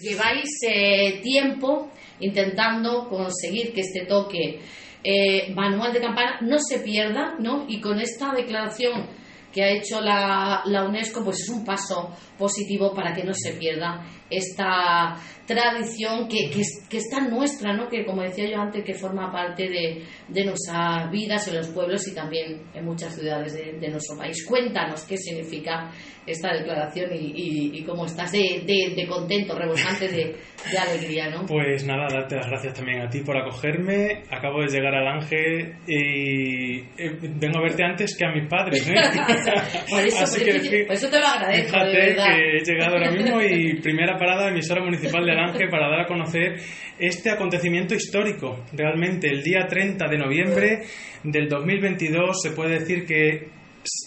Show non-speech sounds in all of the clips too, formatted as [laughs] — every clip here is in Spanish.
Lleváis eh, tiempo intentando conseguir que este toque eh, manual de campana no se pierda, ¿no? Y con esta declaración que ha hecho la, la UNESCO, pues es un paso positivo para que no se pierda esta tradición que, que, es, que está nuestra, ¿no? que como decía yo antes, que forma parte de, de nuestras vidas en los pueblos y también en muchas ciudades de, de nuestro país. Cuéntanos qué significa esta declaración y, y, y cómo estás de, de, contento, rebosante de, de, alegría. ¿no? Pues nada, darte las gracias también a ti por acogerme. Acabo de llegar al Ángel y eh, vengo a verte antes que a mis padres. ¿eh? [laughs] por, eso, por, que, eso, por eso te lo agradezco. Fíjate de que he llegado ahora mismo y primera parada emisora municipal de Ángel para dar a conocer este acontecimiento histórico. Realmente el día 30 de noviembre del 2022 se puede decir que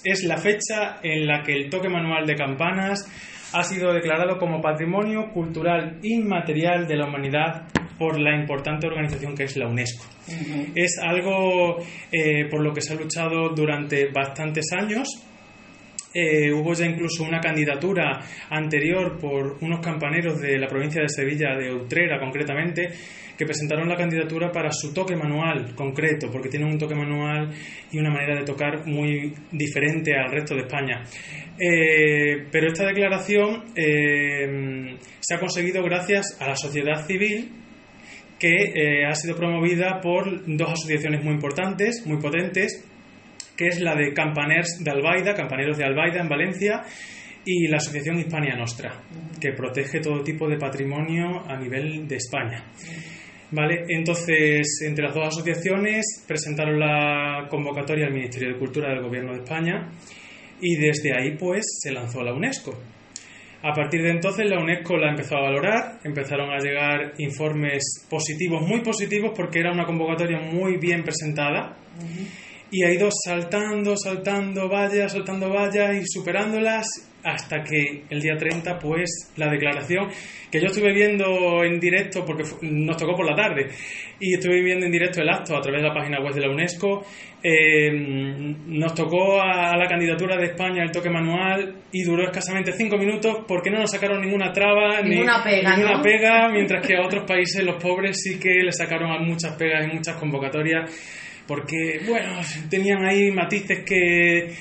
es la fecha en la que el toque manual de campanas ha sido declarado como Patrimonio Cultural Inmaterial de la Humanidad por la importante organización que es la UNESCO. Uh -huh. Es algo eh, por lo que se ha luchado durante bastantes años. Eh, hubo ya incluso una candidatura anterior por unos campaneros de la provincia de Sevilla, de Utrera concretamente, que presentaron la candidatura para su toque manual concreto, porque tienen un toque manual y una manera de tocar muy diferente al resto de España. Eh, pero esta declaración eh, se ha conseguido gracias a la sociedad civil que ha sido promovida por dos asociaciones muy importantes, muy potentes, que es la de Campaners de Albaida, Campaneros de Albaida en Valencia, y la Asociación Hispania Nostra, que protege todo tipo de patrimonio a nivel de España. Vale, entonces, entre las dos asociaciones presentaron la convocatoria al Ministerio de Cultura del Gobierno de España y desde ahí pues se lanzó la UNESCO. A partir de entonces la UNESCO la empezó a valorar, empezaron a llegar informes positivos, muy positivos, porque era una convocatoria muy bien presentada. Y ha ido saltando, saltando vallas, saltando vallas y superándolas hasta que el día 30, pues la declaración que yo estuve viendo en directo, porque nos tocó por la tarde, y estuve viendo en directo el acto a través de la página web de la UNESCO, eh, nos tocó a la candidatura de España el toque manual y duró escasamente cinco minutos porque no nos sacaron ninguna traba, ninguna ni, pega, ninguna ¿no? pega, mientras que a otros países los pobres sí que le sacaron muchas pegas y muchas convocatorias porque, bueno, tenían ahí matices que,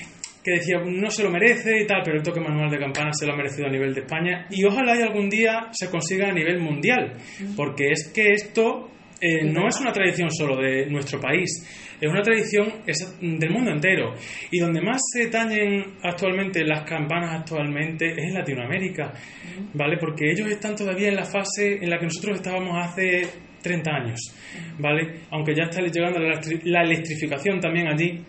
que decía no se lo merece y tal, pero el toque manual de campana se lo ha merecido a nivel de España y ojalá y algún día se consiga a nivel mundial, porque es que esto eh, no es una tradición solo de nuestro país, es una tradición del mundo entero. Y donde más se tañen actualmente las campanas actualmente es en Latinoamérica, ¿vale? Porque ellos están todavía en la fase en la que nosotros estábamos hace 30 años, ¿vale? Aunque ya está llegando la electrificación también allí,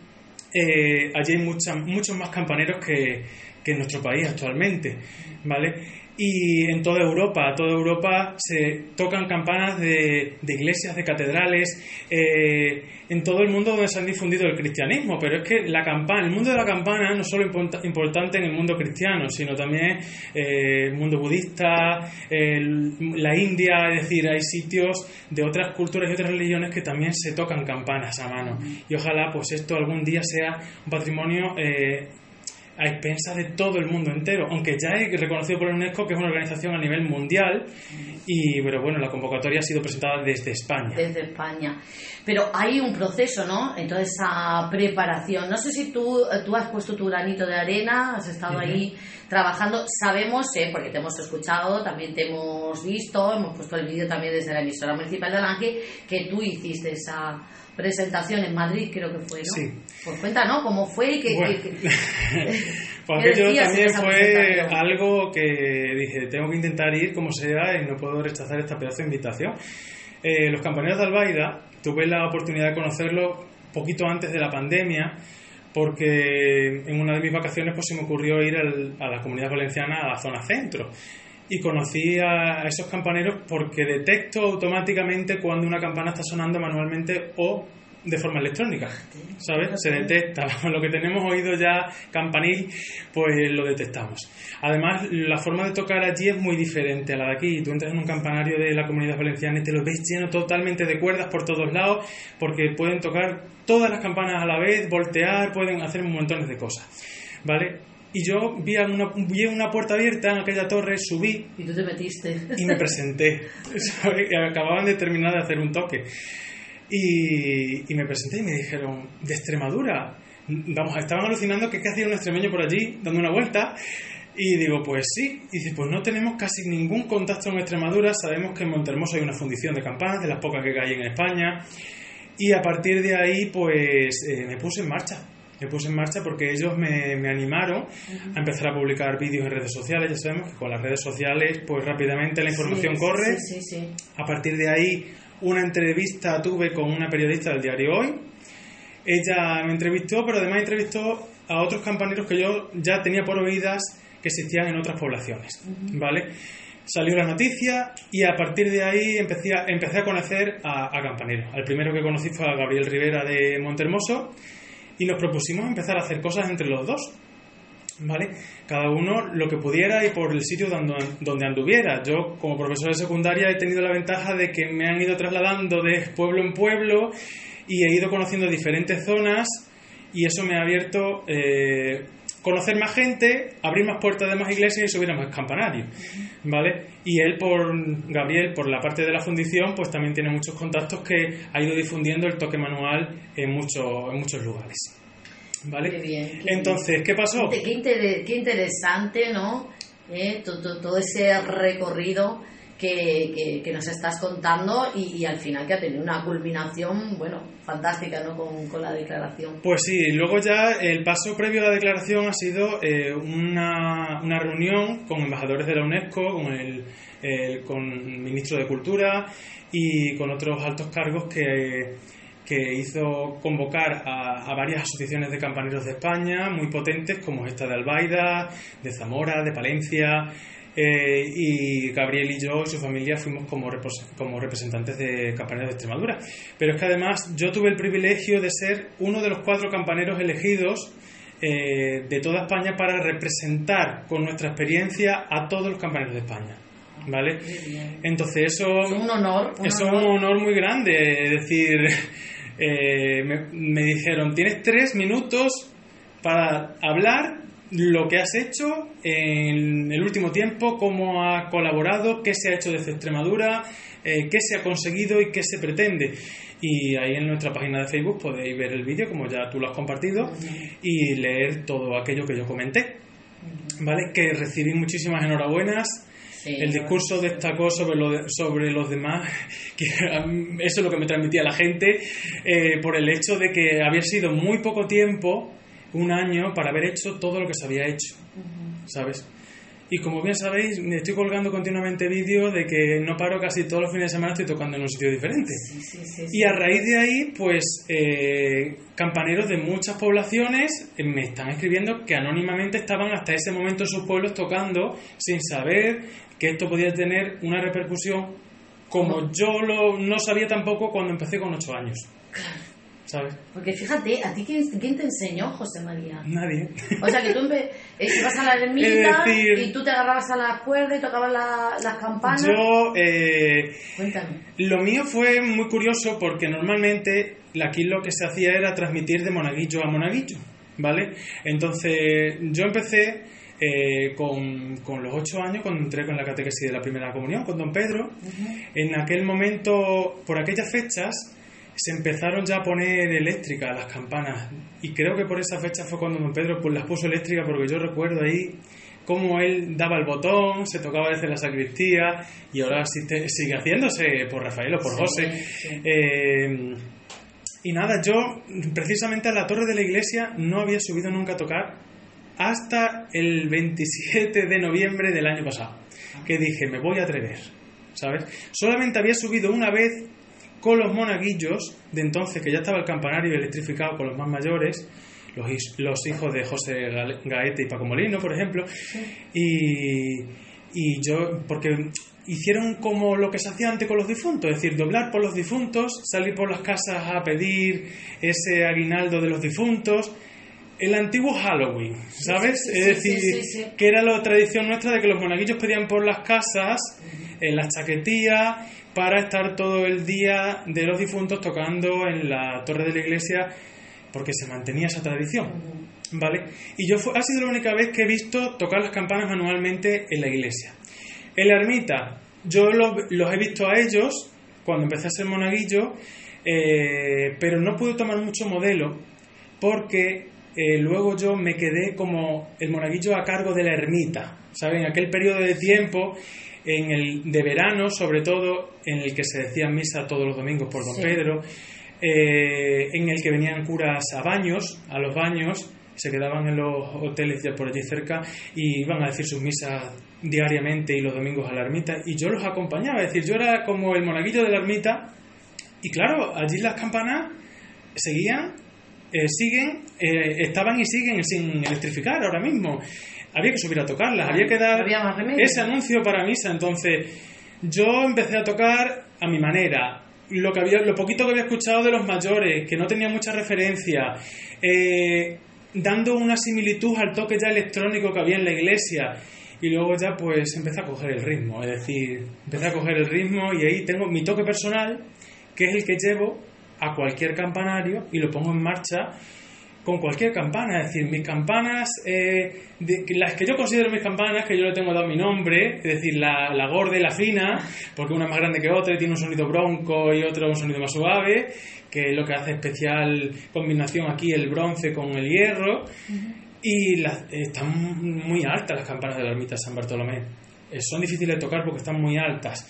eh, allí hay mucha, muchos más campaneros que, que en nuestro país actualmente, ¿vale? Y en toda Europa, toda Europa se tocan campanas de, de iglesias, de catedrales, eh, en todo el mundo donde se han difundido el cristianismo, pero es que la campana, el mundo de la campana no solo importante en el mundo cristiano, sino también eh, el mundo budista, la India, es decir, hay sitios de otras culturas y otras religiones que también se tocan campanas a mano. Y ojalá pues esto algún día sea un patrimonio eh, a expensas de todo el mundo entero, aunque ya es reconocido por la UNESCO que es una organización a nivel mundial, y pero bueno, la convocatoria ha sido presentada desde España. Desde España. Pero hay un proceso, ¿no? En toda esa preparación. No sé si tú, tú has puesto tu granito de arena, has estado uh -huh. ahí trabajando. Sabemos, eh, porque te hemos escuchado, también te hemos visto, hemos puesto el vídeo también desde la emisora municipal de Alange, que tú hiciste esa presentación en Madrid, creo que fue, ¿no? Sí. Pues cuenta, ¿no? ¿Cómo fue? Que, bueno. que, pues aquello también fue algo que dije, tengo que intentar ir como sea y no puedo rechazar esta pedazo de invitación. Eh, los campaneros de Albaida, tuve la oportunidad de conocerlos poquito antes de la pandemia, porque en una de mis vacaciones pues se me ocurrió ir al, a la comunidad valenciana, a la zona centro y conocí a esos campaneros porque detecto automáticamente cuando una campana está sonando manualmente o de forma electrónica, ¿sabes? Se detecta, [laughs] lo que tenemos oído ya campanil, pues lo detectamos. Además, la forma de tocar allí es muy diferente a la de aquí. Tú entras en un campanario de la comunidad valenciana y te lo ves lleno totalmente de cuerdas por todos lados, porque pueden tocar todas las campanas a la vez, voltear, pueden hacer montones de cosas, ¿vale? y yo vi una, vi una puerta abierta en aquella torre, subí. Y tú te metiste. Y me presenté. [laughs] Acababan de terminar de hacer un toque. Y, y, me presenté y me dijeron, ¿de Extremadura? Vamos, estaban alucinando que qué hacía un extremeño por allí, dando una vuelta. Y digo, pues sí. Y dice, pues no tenemos casi ningún contacto en Extremadura. Sabemos que en Montermoso hay una fundición de campanas, de las pocas que hay en España. Y a partir de ahí, pues eh, me puse en marcha me puse en marcha porque ellos me, me animaron a empezar a publicar vídeos en redes sociales. Ya sabemos que con las redes sociales, pues rápidamente la información corre. Sí, sí, a partir de ahí, una entrevista tuve con una periodista del diario Hoy. Ella me entrevistó, pero además entrevistó a otros campaneros que yo ya tenía por oídas que existían en otras poblaciones. ¿Vale? Salió la noticia y a partir de ahí empecé a, empecé a conocer a, a campaneros. El primero que conocí fue a Gabriel Rivera de Montermoso y nos propusimos empezar a hacer cosas entre los dos. ¿Vale? Cada uno lo que pudiera y por el sitio donde anduviera. Yo, como profesor de secundaria, he tenido la ventaja de que me han ido trasladando de pueblo en pueblo y he ido conociendo diferentes zonas y eso me ha abierto eh, conocer más gente, abrir más puertas de más iglesias y subir a más campanarios, ¿vale? Y él, por Gabriel, por la parte de la fundición, pues también tiene muchos contactos que ha ido difundiendo el toque manual en, muchos en muchos lugares. ¿Vale? Qué bien, Entonces, ¿qué pasó? Qué, qué, interesante, ¿no? Eh, todo, todo ese recorrido que, que, nos estás contando y, al final que ha tenido una culminación, bueno, fantástica, ¿no? Con, con, la declaración. Pues sí, luego ya el paso previo a la declaración ha sido eh, una, una, reunión con embajadores de la UNESCO, con el, con el ministro de Cultura y con otros altos cargos que que hizo convocar a, a, varias asociaciones de campaneros de España muy potentes, como esta de Albaida, de Zamora, de Palencia, eh, y Gabriel y yo y su familia fuimos como, como representantes de campaneros de Extremadura. Pero es que además yo tuve el privilegio de ser uno de los cuatro campaneros elegidos eh, de toda España para representar con nuestra experiencia a todos los campaneros de España. ¿Vale? Entonces eso es un honor. es un honor muy grande. Es decir, eh, me, dijeron, tienes tres minutos para hablar lo que has hecho en el último tiempo, cómo ha colaborado, qué se ha hecho desde Extremadura, eh, qué se ha conseguido y qué se pretende. Y ahí en nuestra página de Facebook podéis ver el vídeo, como ya tú lo has compartido, y leer todo aquello que yo comenté. ¿Vale? Que recibí muchísimas enhorabuenas. El discurso destacó sobre, lo sobre los demás, [laughs] que eso es lo que me transmitía la gente, eh, por el hecho de que había sido muy poco tiempo un año para haber hecho todo lo que se había hecho, ¿sabes? Y como bien sabéis, me estoy colgando continuamente vídeos de que no paro casi todos los fines de semana, estoy tocando en un sitio diferente. y a raíz de ahí, pues, eh, campaneros de muchas poblaciones eh, me están escribiendo que anónimamente estaban hasta ese momento en sus pueblos tocando sin saber que esto podía tener una repercusión como yo lo, no sabía tampoco cuando empecé con ocho años. Porque fíjate, ¿a ti quién, te enseñó, José María? Nadie. O sea, que tú ibas a la ermita y tú te agarrabas a la cuerda y tocabas las campanas. Yo... Eh, Cuéntame. Lo mío fue muy curioso porque normalmente aquí lo que se hacía era transmitir de monaguillo a monaguillo, ¿vale? Entonces yo empecé... Eh, con, los ocho años, cuando entré con la catequesis de la primera comunión con don Pedro, en aquel momento, por aquellas fechas, se empezaron ya a poner eléctricas las campanas. Y creo que por esa fecha fue cuando don Pedro pues las puso eléctricas porque yo recuerdo ahí cómo él daba el botón, se tocaba desde la sacristía y ahora sigue haciéndose por Rafael o por José. Eh, y nada, yo precisamente a la torre de la iglesia no había subido nunca a tocar hasta el 27 de noviembre del año pasado, que dije, me voy a atrever, ¿sabes? Solamente había subido una vez con los monaguillos de entonces, que ya estaba el campanario electrificado con los más mayores, los, los hijos de José Gaete y Paco Molino, por ejemplo, y, y yo, porque hicieron como lo que se hacía antes con los difuntos, es decir, doblar por los difuntos, salir por las casas a pedir ese aguinaldo de los difuntos, el antiguo Halloween, ¿sabes? es decir, que era la tradición nuestra de que los monaguillos pedían por las casas, en las chaquetías, para estar todo el día de los difuntos tocando en la torre de la iglesia porque se mantenía esa tradición. ¿Vale? Y yo ha sido la única vez que he visto tocar las campanas manualmente en la iglesia. En la ermita, yo los, he visto a ellos cuando empecé a ser monaguillo, eh, pero no pude tomar mucho modelo porque eh, luego yo me quedé como el monaguillo a cargo de la ermita, ¿saben? Aquel periodo de tiempo en el de verano, sobre todo, en el que se decía misa todos los domingos por Don Pedro, eh, en el que venían curas a baños, a los baños, se quedaban en los hoteles ya por allí cerca y iban a decir sus misas diariamente y los domingos a la ermita y yo los acompañaba, es decir, yo era como el monaguillo de la ermita y claro, allí las campanas seguían, eh, siguen, eh, estaban y siguen sin electrificar ahora mismo. Había que subir a tocarlas, había que dar ese anuncio para misa, entonces yo empecé a tocar a mi manera, lo que había, lo poquito que había escuchado de los mayores, que no tenía mucha referencia, eh, dando una similitud al toque ya electrónico que había en la iglesia. Y luego ya pues empecé a coger el ritmo, es decir, empecé a coger el ritmo y ahí tengo mi toque personal, que es el que llevo a cualquier campanario y lo pongo en marcha con cualquier campana. Es decir, mis campanas, eh, las que yo considero mis campanas, que yo le tengo dado mi nombre, es decir, la, la gorda y la fina, porque una es más grande que otra y tiene un sonido bronco y otra un sonido más suave, que es lo que hace especial combinación aquí el bronce con el hierro. Y están muy altas las campanas de la ermita San Bartolomé. Eh, son difíciles de tocar porque están muy altas.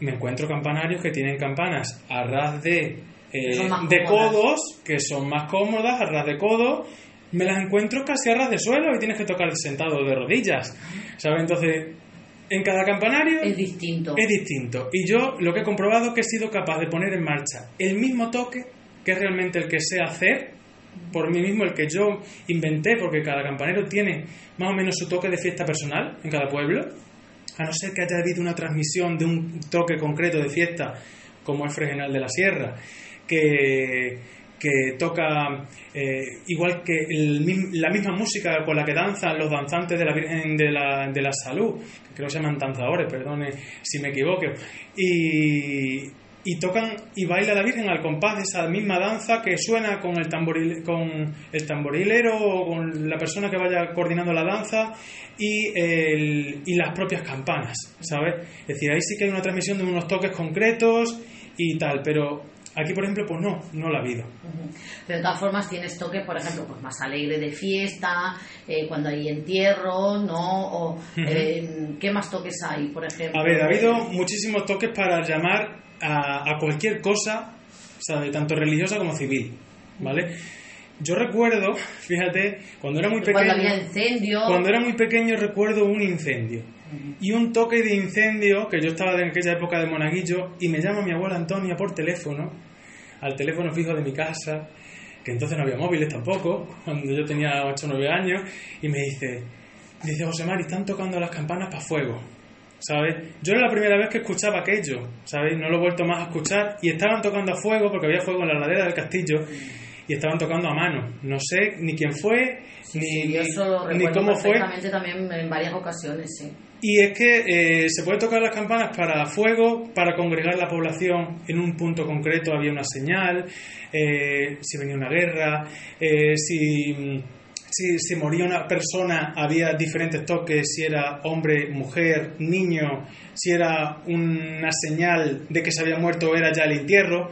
Me encuentro campanarios que tienen campanas a ras de, eh, de codos, que son más cómodas, a ras de codo. Me las encuentro casi a ras de suelo y tienes que tocar sentado de rodillas. ¿Sabes? Entonces, en cada campanario es distinto. Es distinto. Y yo lo que he comprobado es que he sido capaz de poner en marcha el mismo toque, que es realmente el que sé hacer, por mí mismo, el que yo inventé, porque cada campanero tiene más o menos su toque de fiesta personal en cada pueblo, a no ser que haya habido una transmisión de un toque concreto de fiesta, como el Fregenal de la Sierra, que que toca eh, igual que la misma música con la que danzan los danzantes de la Virgen de la, de la Salud, que creo que se llaman danzadores, perdone si me equivoco, y, y tocan y baila la Virgen al compás de esa misma danza que suena con el, tamboril, con el tamborilero o con la persona que vaya coordinando la danza y, el, y las propias campanas, ¿sabes? Es decir, ahí sí que hay una transmisión de unos toques concretos y tal, pero Aquí, por ejemplo, pues no, no la ha habido. Pero de todas formas tienes toque, por ejemplo, pues más alegre de fiesta, eh, cuando hay entierro, ¿no? O, eh, ¿Qué más toques hay, por ejemplo? A ver, ha habido muchísimos toques para llamar a, cualquier cosa, ¿sabe? Tanto religiosa como civil, ¿vale? Yo recuerdo, [laughs] fíjate, cuando era muy pequeño... Cuando había incendio... Cuando era muy pequeño recuerdo un incendio y un toque de incendio, que yo estaba en aquella época de monaguillo, y me llama mi abuela Antonia por teléfono, al teléfono fijo de mi casa, que entonces no había móviles tampoco, [laughs] cuando yo tenía 8 o 9 años, y me dice, dice José Mari, están tocando las campanas para fuego. ¿Sabes? Yo era la primera vez que escuchaba aquello, ¿sabes? No lo he vuelto más a escuchar y estaban tocando a fuego porque había fuego en la ladera del castillo y estaban tocando a mano. No sé ni quién fue, ni, ni, cómo fue. también en varias ocasiones, sí. Y es que eh, se puede tocar las campanas para fuego, para congregar la población en un punto concreto, había una señal, eh, si venía una guerra, eh, si, si, si, moría una persona, había diferentes toques, si era hombre, mujer, niño, si era una señal de que se había muerto, era ya el entierro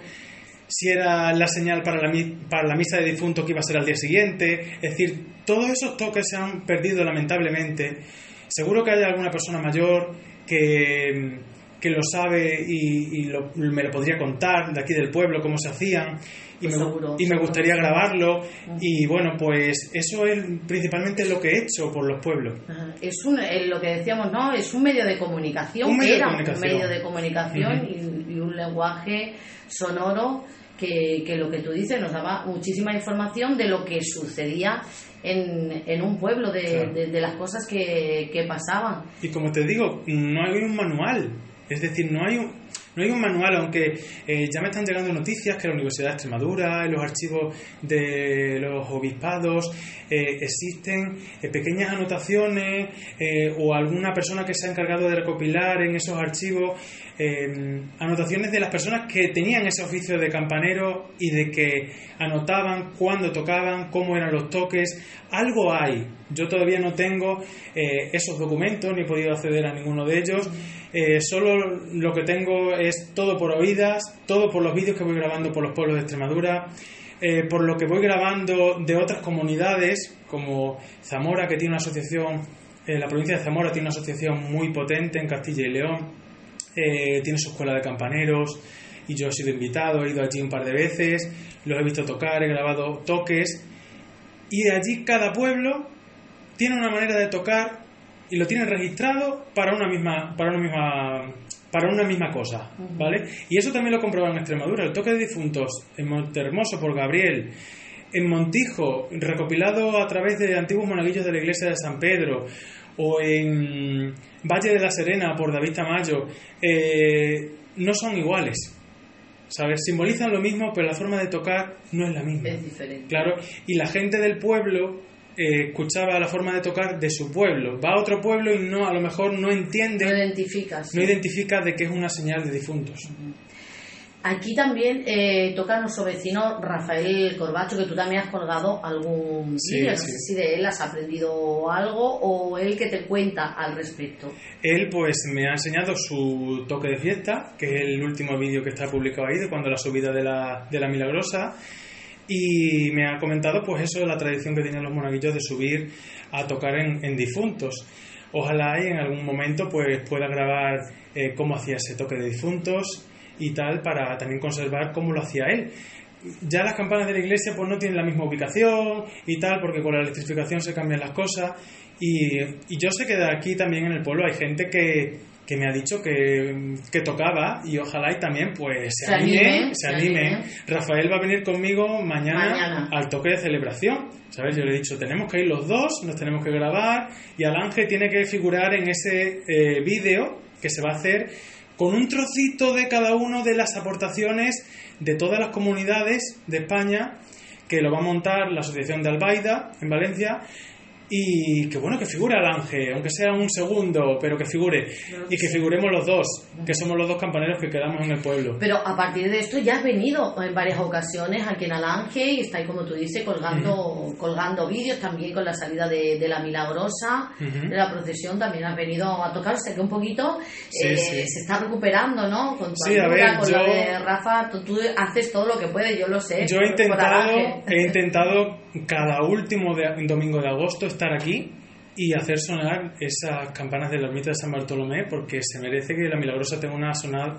si era la señal para la, para la misa de difunto que iba a ser al día siguiente. Es decir, todos esos toques se han perdido lamentablemente Seguro que hay alguna persona mayor que, que lo sabe y, me lo podría contar de aquí del pueblo, cómo se hacían. Y, me, y me gustaría grabarlo. Y bueno pues eso es principalmente lo que he hecho por los pueblos. Es un, lo que decíamos no es un medio de comunicación un medio era de comunicación. un medio de comunicación y, y, un lenguaje sonoro que, que, lo que tú dices nos daba muchísima información de lo que sucedía en, en un pueblo, de, de, las cosas que, que, pasaban. Y como te digo, no hay un manual, es decir, no hay un, no hay un manual, aunque eh, ya me están llegando noticias que la Universidad de Extremadura, en los archivos de los obispados, eh, existen eh, pequeñas anotaciones o alguna persona que se ha encargado de recopilar en esos archivos anotaciones de las personas que tenían ese oficio de campanero y de que anotaban cuándo tocaban, cómo eran los toques. Algo hay. Yo todavía no tengo esos documentos ni he podido acceder a ninguno de ellos. Eh, solo lo que tengo es todo por oídas, todo por los vídeos que voy grabando por los pueblos de Extremadura, eh, por lo que voy grabando de otras comunidades, como Zamora, que tiene una asociación, eh, la provincia de Zamora tiene una asociación muy potente en Castilla y León, tiene su escuela de campaneros, y yo he sido invitado, he ido allí un par de veces, los he visto tocar, he grabado toques, y allí cada pueblo tiene una manera de tocar y lo tienen registrado para una misma para una misma para una misma cosa, ¿vale? Y eso también lo comprobado en Extremadura, el toque de difuntos en Montermoso por Gabriel, en Montijo, recopilado a través de antiguos monaguillos de la iglesia de San Pedro, o en Valle de la Serena por David Tamayo, eh, no son iguales. ¿Sabes? Simbolizan lo mismo, pero la forma de tocar no es la misma. Es diferente. Claro, y la gente del pueblo eh, escuchaba la forma de tocar de su pueblo. Va a otro pueblo y no, a lo mejor no entiende. No identifica. No identifica de que es una señal de difuntos. Aquí también eh, toca nuestro vecino Rafael Corbacho, que tú también has colgado algún vídeo. No sé si de él has aprendido algo o él que te cuenta al respecto. Él, pues, me ha enseñado su toque de fiesta, que es el último vídeo que está publicado ahí, de cuando la subida de la, de la Milagrosa y me ha comentado pues eso de la tradición que tienen los monaguillos de subir a tocar en, difuntos. Ojalá y en algún momento pues pueda grabar eh, cómo hacía ese toque de difuntos y tal para también conservar cómo lo hacía él. Ya las campanas de la iglesia pues no tienen la misma ubicación y tal porque con la electrificación se cambian las cosas y, y yo sé que de aquí también en el pueblo hay gente que, que me ha dicho que, que, tocaba y ojalá y también pues se, anime, se, anime. Rafael va a venir conmigo mañana, al toque de celebración. ¿Sabes? Yo le he dicho, tenemos que ir los dos, nos tenemos que grabar y al ángel tiene que figurar en ese eh, vídeo que se va a hacer con un trocito de cada uno de las aportaciones de todas las comunidades de España que lo va a montar la Asociación de Albaida en Valencia y que bueno, que figure al ángel, aunque sea un segundo, pero que figure. Y que figuremos los dos, que somos los dos campaneros que quedamos en el pueblo. Pero a partir de esto ya has venido en varias ocasiones aquí en Alange y está ahí, como tú dices, colgando, colgando vídeos también con la salida de, la Milagrosa, de la procesión, también has venido a tocar, que un poquito eh, se está recuperando, ¿no? Con tu sí, a ver, con de Rafa, tú, haces todo lo que puedes, yo lo sé. Yo he intentado, he intentado cada último domingo de agosto estar aquí y hacer sonar esas campanas de la ermita de San Bartolomé porque se merece que la Milagrosa tenga una,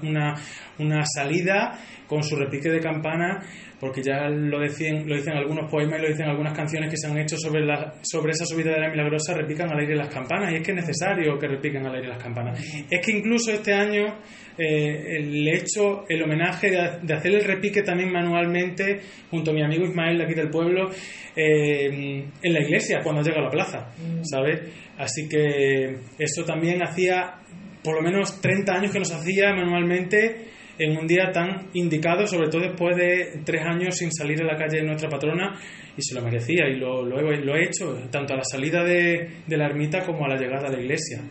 una, una salida con su repique de campana porque ya lo decían, lo dicen algunos poemas y lo dicen algunas canciones que se han hecho sobre, la, sobre esa subida de la Milagrosa, repican al aire las campanas y es que es necesario que repiquen al aire las campanas. Es que incluso este año eh, he hecho el homenaje de, hacer el repique también manualmente junto a mi amigo Ismael de aquí del pueblo eh, en la iglesia cuando llega a la plaza, mm. ¿sabes? Así que eso también hacía por lo menos 30 años que nos hacía manualmente en un día tan indicado, sobre todo después de tres años sin salir a la calle de nuestra patrona, y se lo merecía, y lo, lo, he, lo he, hecho, tanto a la salida de, de la ermita como a la llegada a la iglesia.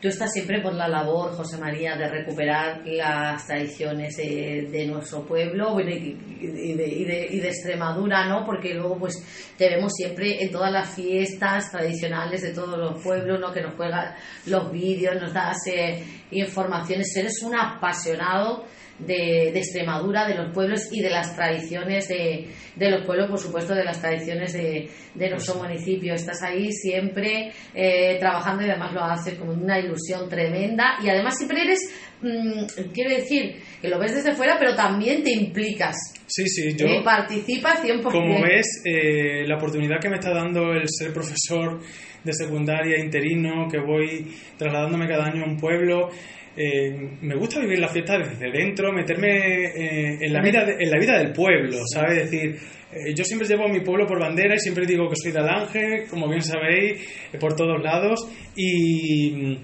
Tú estás siempre por la labor, José María, de recuperar las tradiciones de, nuestro pueblo y, de, y, de, Extremadura, ¿no? Porque luego, pues, te vemos siempre en todas las fiestas tradicionales de todos los pueblos, ¿no? Que nos juegas los vídeos, nos das eh, informaciones. Eres un apasionado de, Extremadura, de los pueblos y de las tradiciones de, los pueblos, por supuesto, de las tradiciones de, nuestro municipio. Estás ahí siempre eh, trabajando y además lo haces con una ilusión tremenda y además siempre eres, mm, quiero decir, que lo ves desde fuera, pero también te implicas. Sí, sí, yo. Eh, participas 100%. Como ves, eh, la oportunidad que me está dando el ser profesor de secundaria interino, que voy trasladándome cada año a un pueblo, eh, me gusta vivir la fiesta desde dentro, meterme eh, en, la vida en la vida del pueblo, ¿sabes? Es decir, eh, yo siempre llevo a mi pueblo por bandera y siempre digo que soy de Alange, como bien sabéis, por todos lados. Y,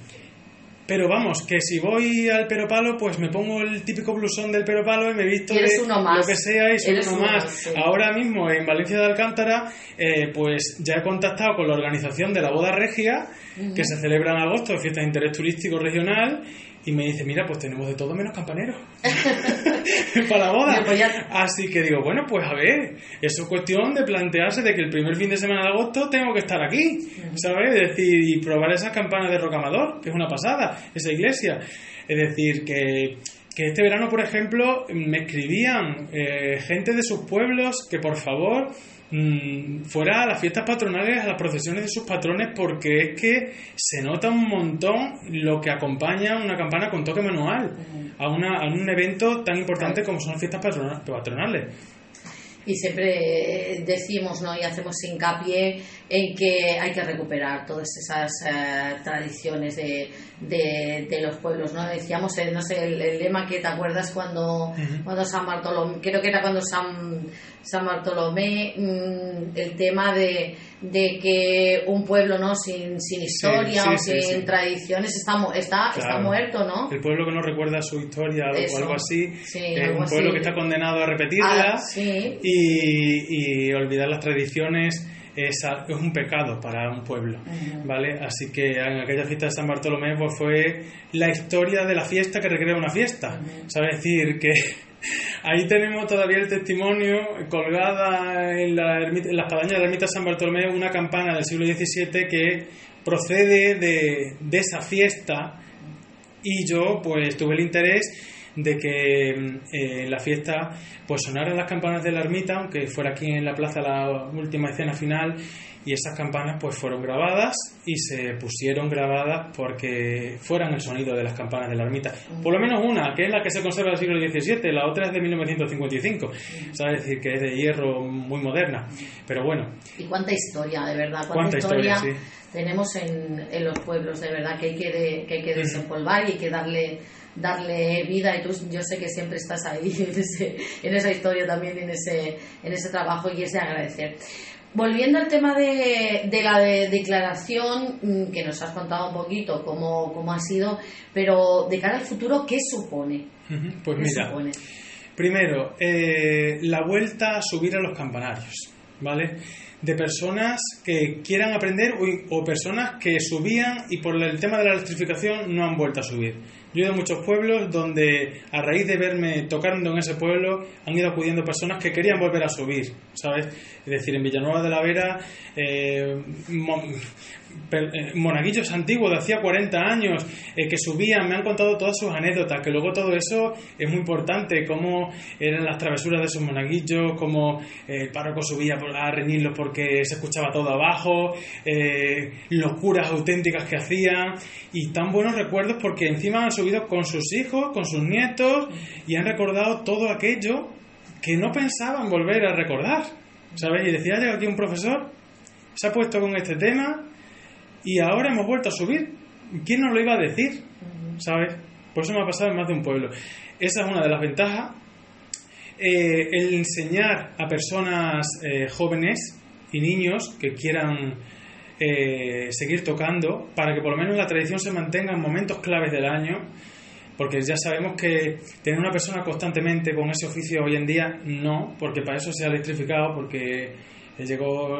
pero vamos, que si voy al peropalo, pues me pongo el típico blusón del peropalo y me visto de lo que sea y soy uno, más. Ahora mismo en Valencia de Alcántara, eh, pues ya he contactado con la organización de la boda regia, que se celebra en agosto, fiesta de interés turístico regional, y me dice, mira, pues tenemos de todo menos campaneros [laughs] [laughs] para la boda. Pues Así que digo, bueno, pues a ver, eso es cuestión de plantearse de que el primer fin de semana de agosto tengo que estar aquí, ¿sabes? Es decir, y probar esas campanas de Rocamador, que es una pasada, esa iglesia. Es decir, que, que este verano, por ejemplo, me escribían eh, gente de sus pueblos que por favor Mm, fuera a las fiestas patronales, a las procesiones de sus patrones, porque es que se nota un montón lo que acompaña una campana con toque manual a, una, a un evento tan importante como son las fiestas patronales. Y siempre decimos ¿no? y hacemos hincapié en que hay que recuperar todas esas eh, tradiciones de, de, los pueblos no decíamos no sé el, lema que te acuerdas cuando cuando San Bartolomé creo que era cuando San San Bartolomé mm, el tema de, de que un pueblo no sin, sin historia o sin tradiciones está está, está muerto no el pueblo que no recuerda su historia o algo así es un pueblo que está condenado a repetirla ah, y, y olvidar las tradiciones es, es, un pecado para un pueblo, ¿vale? Así que en aquella fiesta de San Bartolomé pues fue la historia de la fiesta que recrea una fiesta, ¿sabes? decir, que [laughs] Ahí tenemos todavía el testimonio colgada en la, en la espadaña de la ermita de San Bartolomé, una campana del siglo XVII que procede de, de esa fiesta y yo pues tuve el interés de que eh, en la fiesta pues sonaran las campanas de la ermita, aunque fuera aquí en la plaza la última escena final, y esas campanas pues fueron grabadas y se pusieron grabadas porque fueran el sonido de las campanas de la ermita. Por lo menos una, que es la que se conserva del siglo XVII, la otra es de 1955, es decir, que es de hierro muy moderna. Pero bueno. ¿Y cuánta historia, de verdad? ¿Cuánta, historia, tenemos en, en, los pueblos, de verdad, que hay que, que, hay que desempolvar y hay que darle darle vida y tú yo sé que siempre estás ahí [laughs] en, esa historia también en ese en ese trabajo y es de agradecer Volviendo al tema de, la declaración, mm, que nos has contado un poquito cómo, cómo, ha sido, pero de cara al futuro, ¿qué supone? Pues mira, primero, eh, la vuelta a subir a los campanarios, ¿vale? De personas que quieran aprender o, o personas que subían y por el tema de la electrificación no han vuelto a subir yo he ido a muchos pueblos donde a raíz de verme tocando en ese pueblo han ido acudiendo personas que querían volver a subir, ¿sabes? Es decir, en Villanueva de la Vera, eh, monaguillos antiguos de hacía 40 años eh, que subían, me han contado todas sus anécdotas, que luego todo eso es muy importante, cómo eran las travesuras de esos monaguillos, cómo el párroco subía a reñirlos porque se escuchaba todo abajo, locuras auténticas que hacían y tan buenos recuerdos porque encima han subido con sus hijos, con sus nietos y han recordado todo aquello que no pensaban volver a recordar. ¿Sabes? Y decía, llega aquí un profesor, se ha puesto con este tema y ahora hemos vuelto a subir. ¿Quién nos lo iba a decir? ¿Sabes? Por eso me ha pasado en más de un pueblo. Esa es una de las ventajas. Eh, el enseñar a personas eh, jóvenes y niños que quieran eh, seguir tocando para que por lo menos la tradición se mantenga en momentos claves del año, porque ya sabemos que tener una persona constantemente con ese oficio hoy en día no, porque para eso se ha electrificado, porque llegó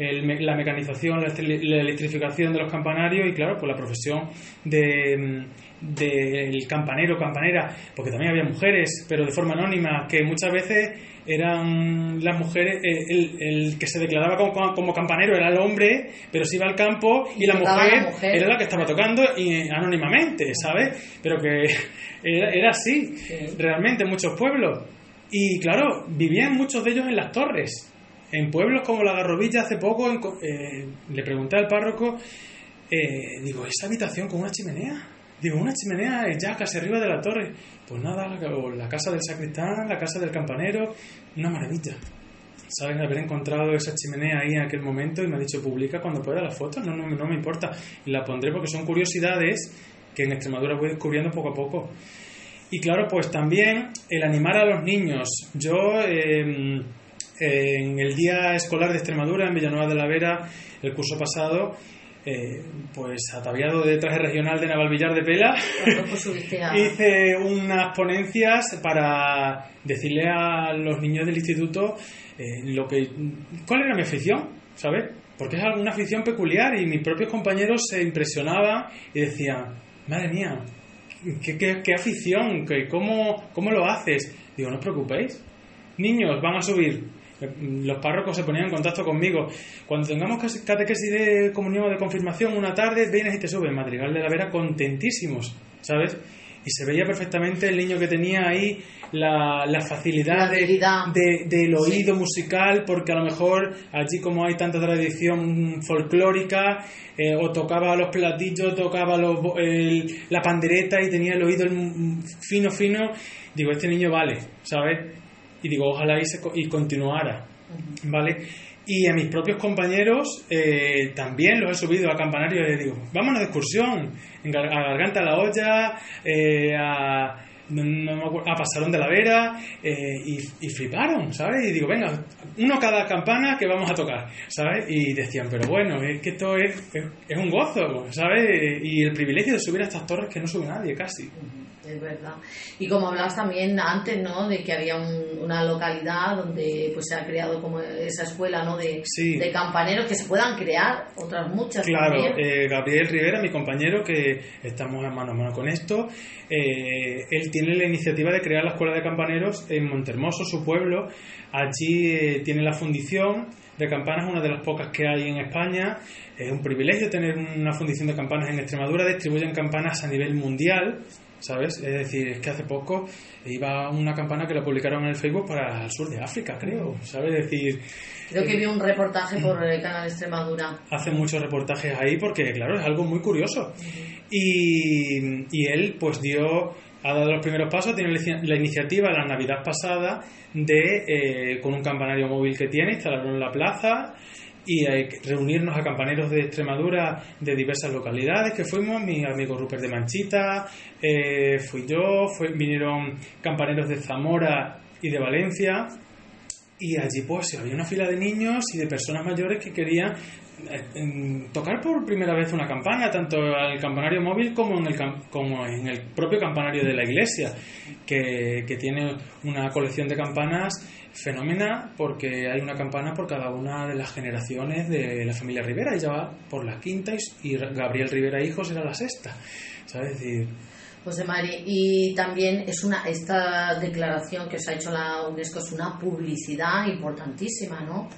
la mecanización, la, electrificación de los campanarios y claro, pues la profesión de del campanero campanera, porque también había mujeres, pero de forma anónima, que muchas veces eran las mujeres, eh, el, que se declaraba como, campanero era el hombre, pero se iba al campo y, la mujer, era la que estaba tocando y, anónimamente, ¿sabes? Pero que [laughs] era, así, realmente en muchos pueblos. Y claro, vivían muchos de ellos en las torres. En pueblos como la Garrovilla hace poco eh, le pregunté al párroco, eh, digo, ¿esa habitación con una chimenea? Digo, una chimenea ya casi arriba de la torre. Pues nada, la, casa del sacristán, la casa del campanero, una maravilla. Saben haber encontrado esa chimenea ahí en aquel momento y me ha dicho, publica cuando pueda la foto, no, no, me importa. Y la pondré porque son curiosidades que en Extremadura voy descubriendo poco a poco. Y claro, pues también el animar a los niños. Yo em, en el Día Escolar de Extremadura, en Villanueva de la Vera, el curso pasado, eh, pues ataviado de traje regional de Navalvillar de Pela, [laughs] hice unas ponencias para decirle a los niños del instituto eh, lo que cuál era mi afición, ¿sabes? Porque es una afición peculiar y mis propios compañeros se impresionaban y decían, madre mía, qué, qué- qué afición, qué- cómo, ¿cómo lo haces? Digo, no os preocupéis, niños, van a subir. Los párrocos se ponían en contacto conmigo. Cuando tengamos catequesis de comunión o de confirmación una tarde, vienes y te subes. Madrigal de la Vera contentísimos, ¿sabes? Y se veía perfectamente el niño que tenía ahí la, la facilidad La de- de- del Sí. oído musical, porque a lo mejor allí como hay tanta tradición folclórica, eh, o tocaba los platillos, tocaba los el- la pandereta y tenía el oído fino, fino, digo, este niño vale, ¿sabes? Y digo, ojalá y, se y continuara, ¿vale? Y a mis propios compañeros eh, también los he subido a campanario y les digo, vámonos de excursión, a Garganta la Olla, eh, a, no- a Pasarón de la Vera, eh, y, y fliparon, ¿sabes? Y digo, venga, uno cada campana que vamos a tocar, ¿sabes? Y decían, pero bueno, es que esto es, es, es un gozo, ¿sabes? Y el privilegio de subir a estas torres que no sube nadie casi. Es verdad. Y como hablabas también antes, ¿no? De que había un- una localidad donde pues se ha creado como esa escuela, ¿no? De, Sí. de campaneros que se puedan crear otras muchas Claro, eh, Gabriel Rivera, mi compañero, que estamos mano a mano con esto, eh, él tiene la iniciativa de crear la escuela de campaneros en Montermoso, su pueblo. Allí eh, tiene la fundición de campanas, una de las pocas que hay en España. Es un privilegio tener una fundición de campanas en Extremadura. Distribuyen campanas a nivel mundial, ¿sabes? Es decir, es que hace poco iba una campana que la publicaron en el Facebook para el sur de África, creo, ¿sabes? Es decir, Creo que vi un reportaje por [laughs] el canal Extremadura. hace muchos reportajes ahí porque, claro, es algo muy curioso. Y, y él, pues, dio, ha dado los primeros pasos, tiene la iniciativa la Navidad pasada de, eh, con un campanario móvil que tiene, instalarlo en la plaza y eh, reunirnos a campaneros de Extremadura de diversas localidades que fuimos, mi amigo Rupert de Manchita, eh, fui yo, vinieron campaneros de Zamora y de Valencia y allí pues había una fila de niños y de personas mayores que querían eh, tocar por primera vez una campana, tanto al campanario móvil como en el, como en el propio campanario de la iglesia, que tiene una colección de campanas fenómena porque hay una campana por cada una de las generaciones de la familia Rivera, ella va por la quinta y, Gabriel Rivera Hijos era la sexta. ¿Sabes? Es decir, José Mari, y también es una esta declaración que os ha hecho la UNESCO es una publicidad importantísima, ¿no?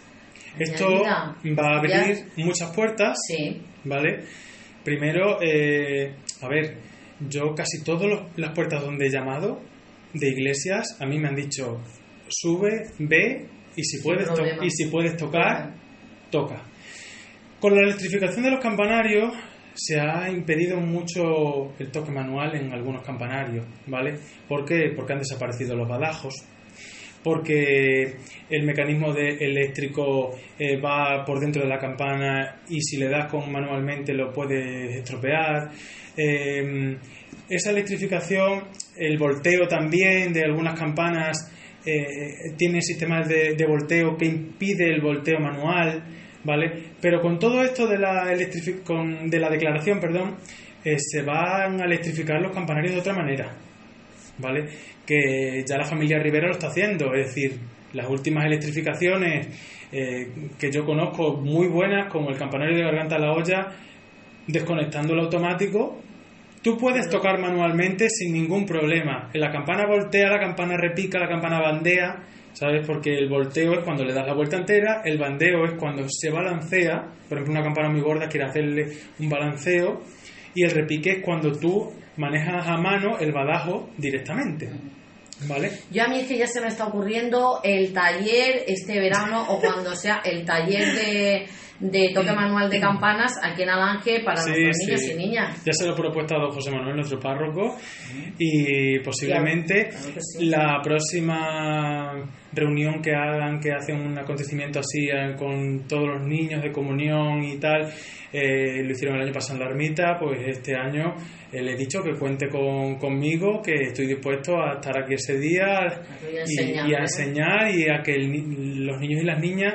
esto Añadida. va a abrir Ya- muchas puertas. Sí, ¿Vale? Primero, eh, a ver, yo casi todas las puertas donde he llamado de iglesias, a mí me han dicho, sube, ve y si puedes, y si puedes tocar, toca. Con la electrificación de los campanarios se ha impedido mucho el toque manual en algunos campanarios, ¿vale? ¿Por qué? Porque han desaparecido los badajos, porque el mecanismo de eléctrico eh, va por dentro de la campana y si le das con manualmente lo puedes estropear. Eh, esa electrificación, el volteo también de algunas campanas eh, tiene sistemas de, volteo que impide el volteo manual, ¿vale? Pero con todo esto de la, con- de la declaración, perdón, eh, se van a electrificar los campanarios de otra manera, ¿vale? Que ya la familia Rivera lo está haciendo, es decir, las últimas electrificaciones eh, que yo conozco muy buenas, como el campanario de Garganta a la Olla, desconectando el automático, tú puedes tocar manualmente sin ningún problema. La campana voltea, la campana repica, la campana bandea, ¿sabes? Porque el volteo es cuando le das la vuelta entera, el bandeo es cuando se balancea, por ejemplo, una campana muy gorda quiere hacerle un balanceo, y el repique es cuando tú manejas a mano el badajo directamente, ¿vale? Yo a mí es que ya se me está ocurriendo el taller este verano o cuando sea el taller de, de toque manual de campanas aquí en Alange para Sí, nuestros sí. niños y niñas. Ya se lo he propuesto a don José Manuel, nuestro párroco, y posiblemente Claro, sí. la próxima reunión que hagan, que hacen un acontecimiento así eh, con todos los niños de comunión y tal, eh, lo hicieron el año pasado en la ermita, pues este año le he dicho que cuente con, conmigo, que estoy dispuesto a estar aquí ese día Y a y, enseñar, y a ¿no? enseñar y a que el los niños y las niñas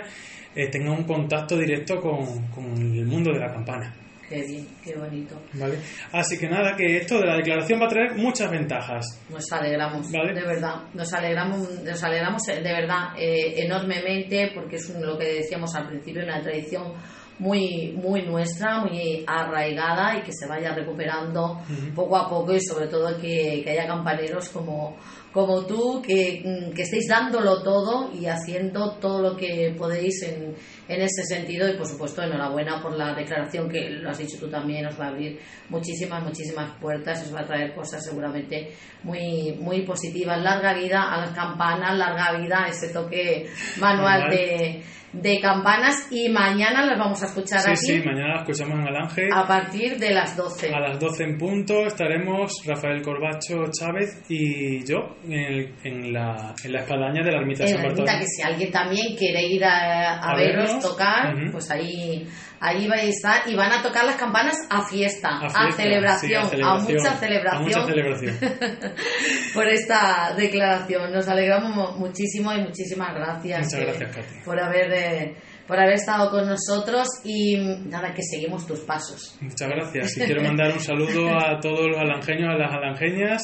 eh, tengan un contacto directo con, con el mundo de la campana. Qué bien, qué bonito. ¿Vale? Así que nada, que esto de la declaración va a traer muchas ventajas. Nos alegramos, Vale. de verdad. Nos alegramos, nos alegramos eh, de verdad eh, enormemente porque es un- lo que decíamos al principio, una tradición muy, muy nuestra, muy arraigada y que se vaya recuperando poco a poco y sobre todo que, que haya campaneros como, como tú que, mm, que estéis dándolo todo y haciendo todo lo que podéis en, en ese sentido. Y por supuesto enhorabuena por la declaración que lo has dicho tú también os va a abrir muchísimas muchísimas puertas os va a traer cosas seguramente muy muy positivas. Larga vida a las campanas larga vida a ese toque manual Manual. de, de campanas y mañana las vamos a escuchar Sí, aquí sí, mañana la escuchamos en Alange. a partir de las 12 A las 12 en punto estaremos Rafael Corbacho Chávez y yo en, el- en la, en la espadaña de la ermita de San Bartolomé. que si alguien también quiere ir a, a A veros vernos, tocar, pues ahí, ahí vais a estar y van a tocar las campanas a fiesta, a, fiesta, celebración, sí, a mucha A celebración mucha celebración. [laughs] por esta declaración. Nos alegramos mu- muchísimo y muchísimas gracias, eh, gracias, Katy. por haber eh, por haber estado con nosotros y nada que seguimos tus pasos. Muchas gracias. Y quiero mandar un saludo a todos los alangeños, a las alangeñas.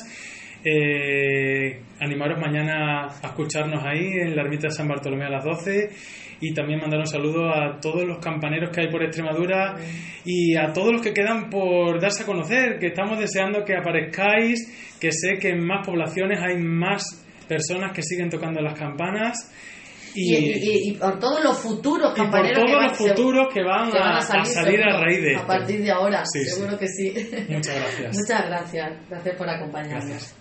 Eh, animaros mañana a escucharnos ahí en la ermita de San Bartolomé a las 12 y también mandar un saludo a todos los campaneros que hay por Extremadura y a todos los que quedan por darse a conocer, que estamos deseando que aparezcáis, que sé que en más poblaciones hay más personas que siguen tocando las campanas Y, y- y- y por todos los futuros y por compañeros todos que van, los futuros que van, que van a, a salir, a seguro, raíz de a esto. partir de ahora, Sí, sí. seguro que sí. Muchas gracias. Muchas gracias. Gracias por acompañarnos. Gracias.